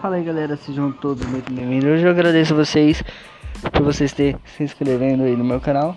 Fala aí galera, sejam todos muito bem-vindos. Hoje eu agradeço a vocês por vocês terem se inscrevendo aí no meu canal.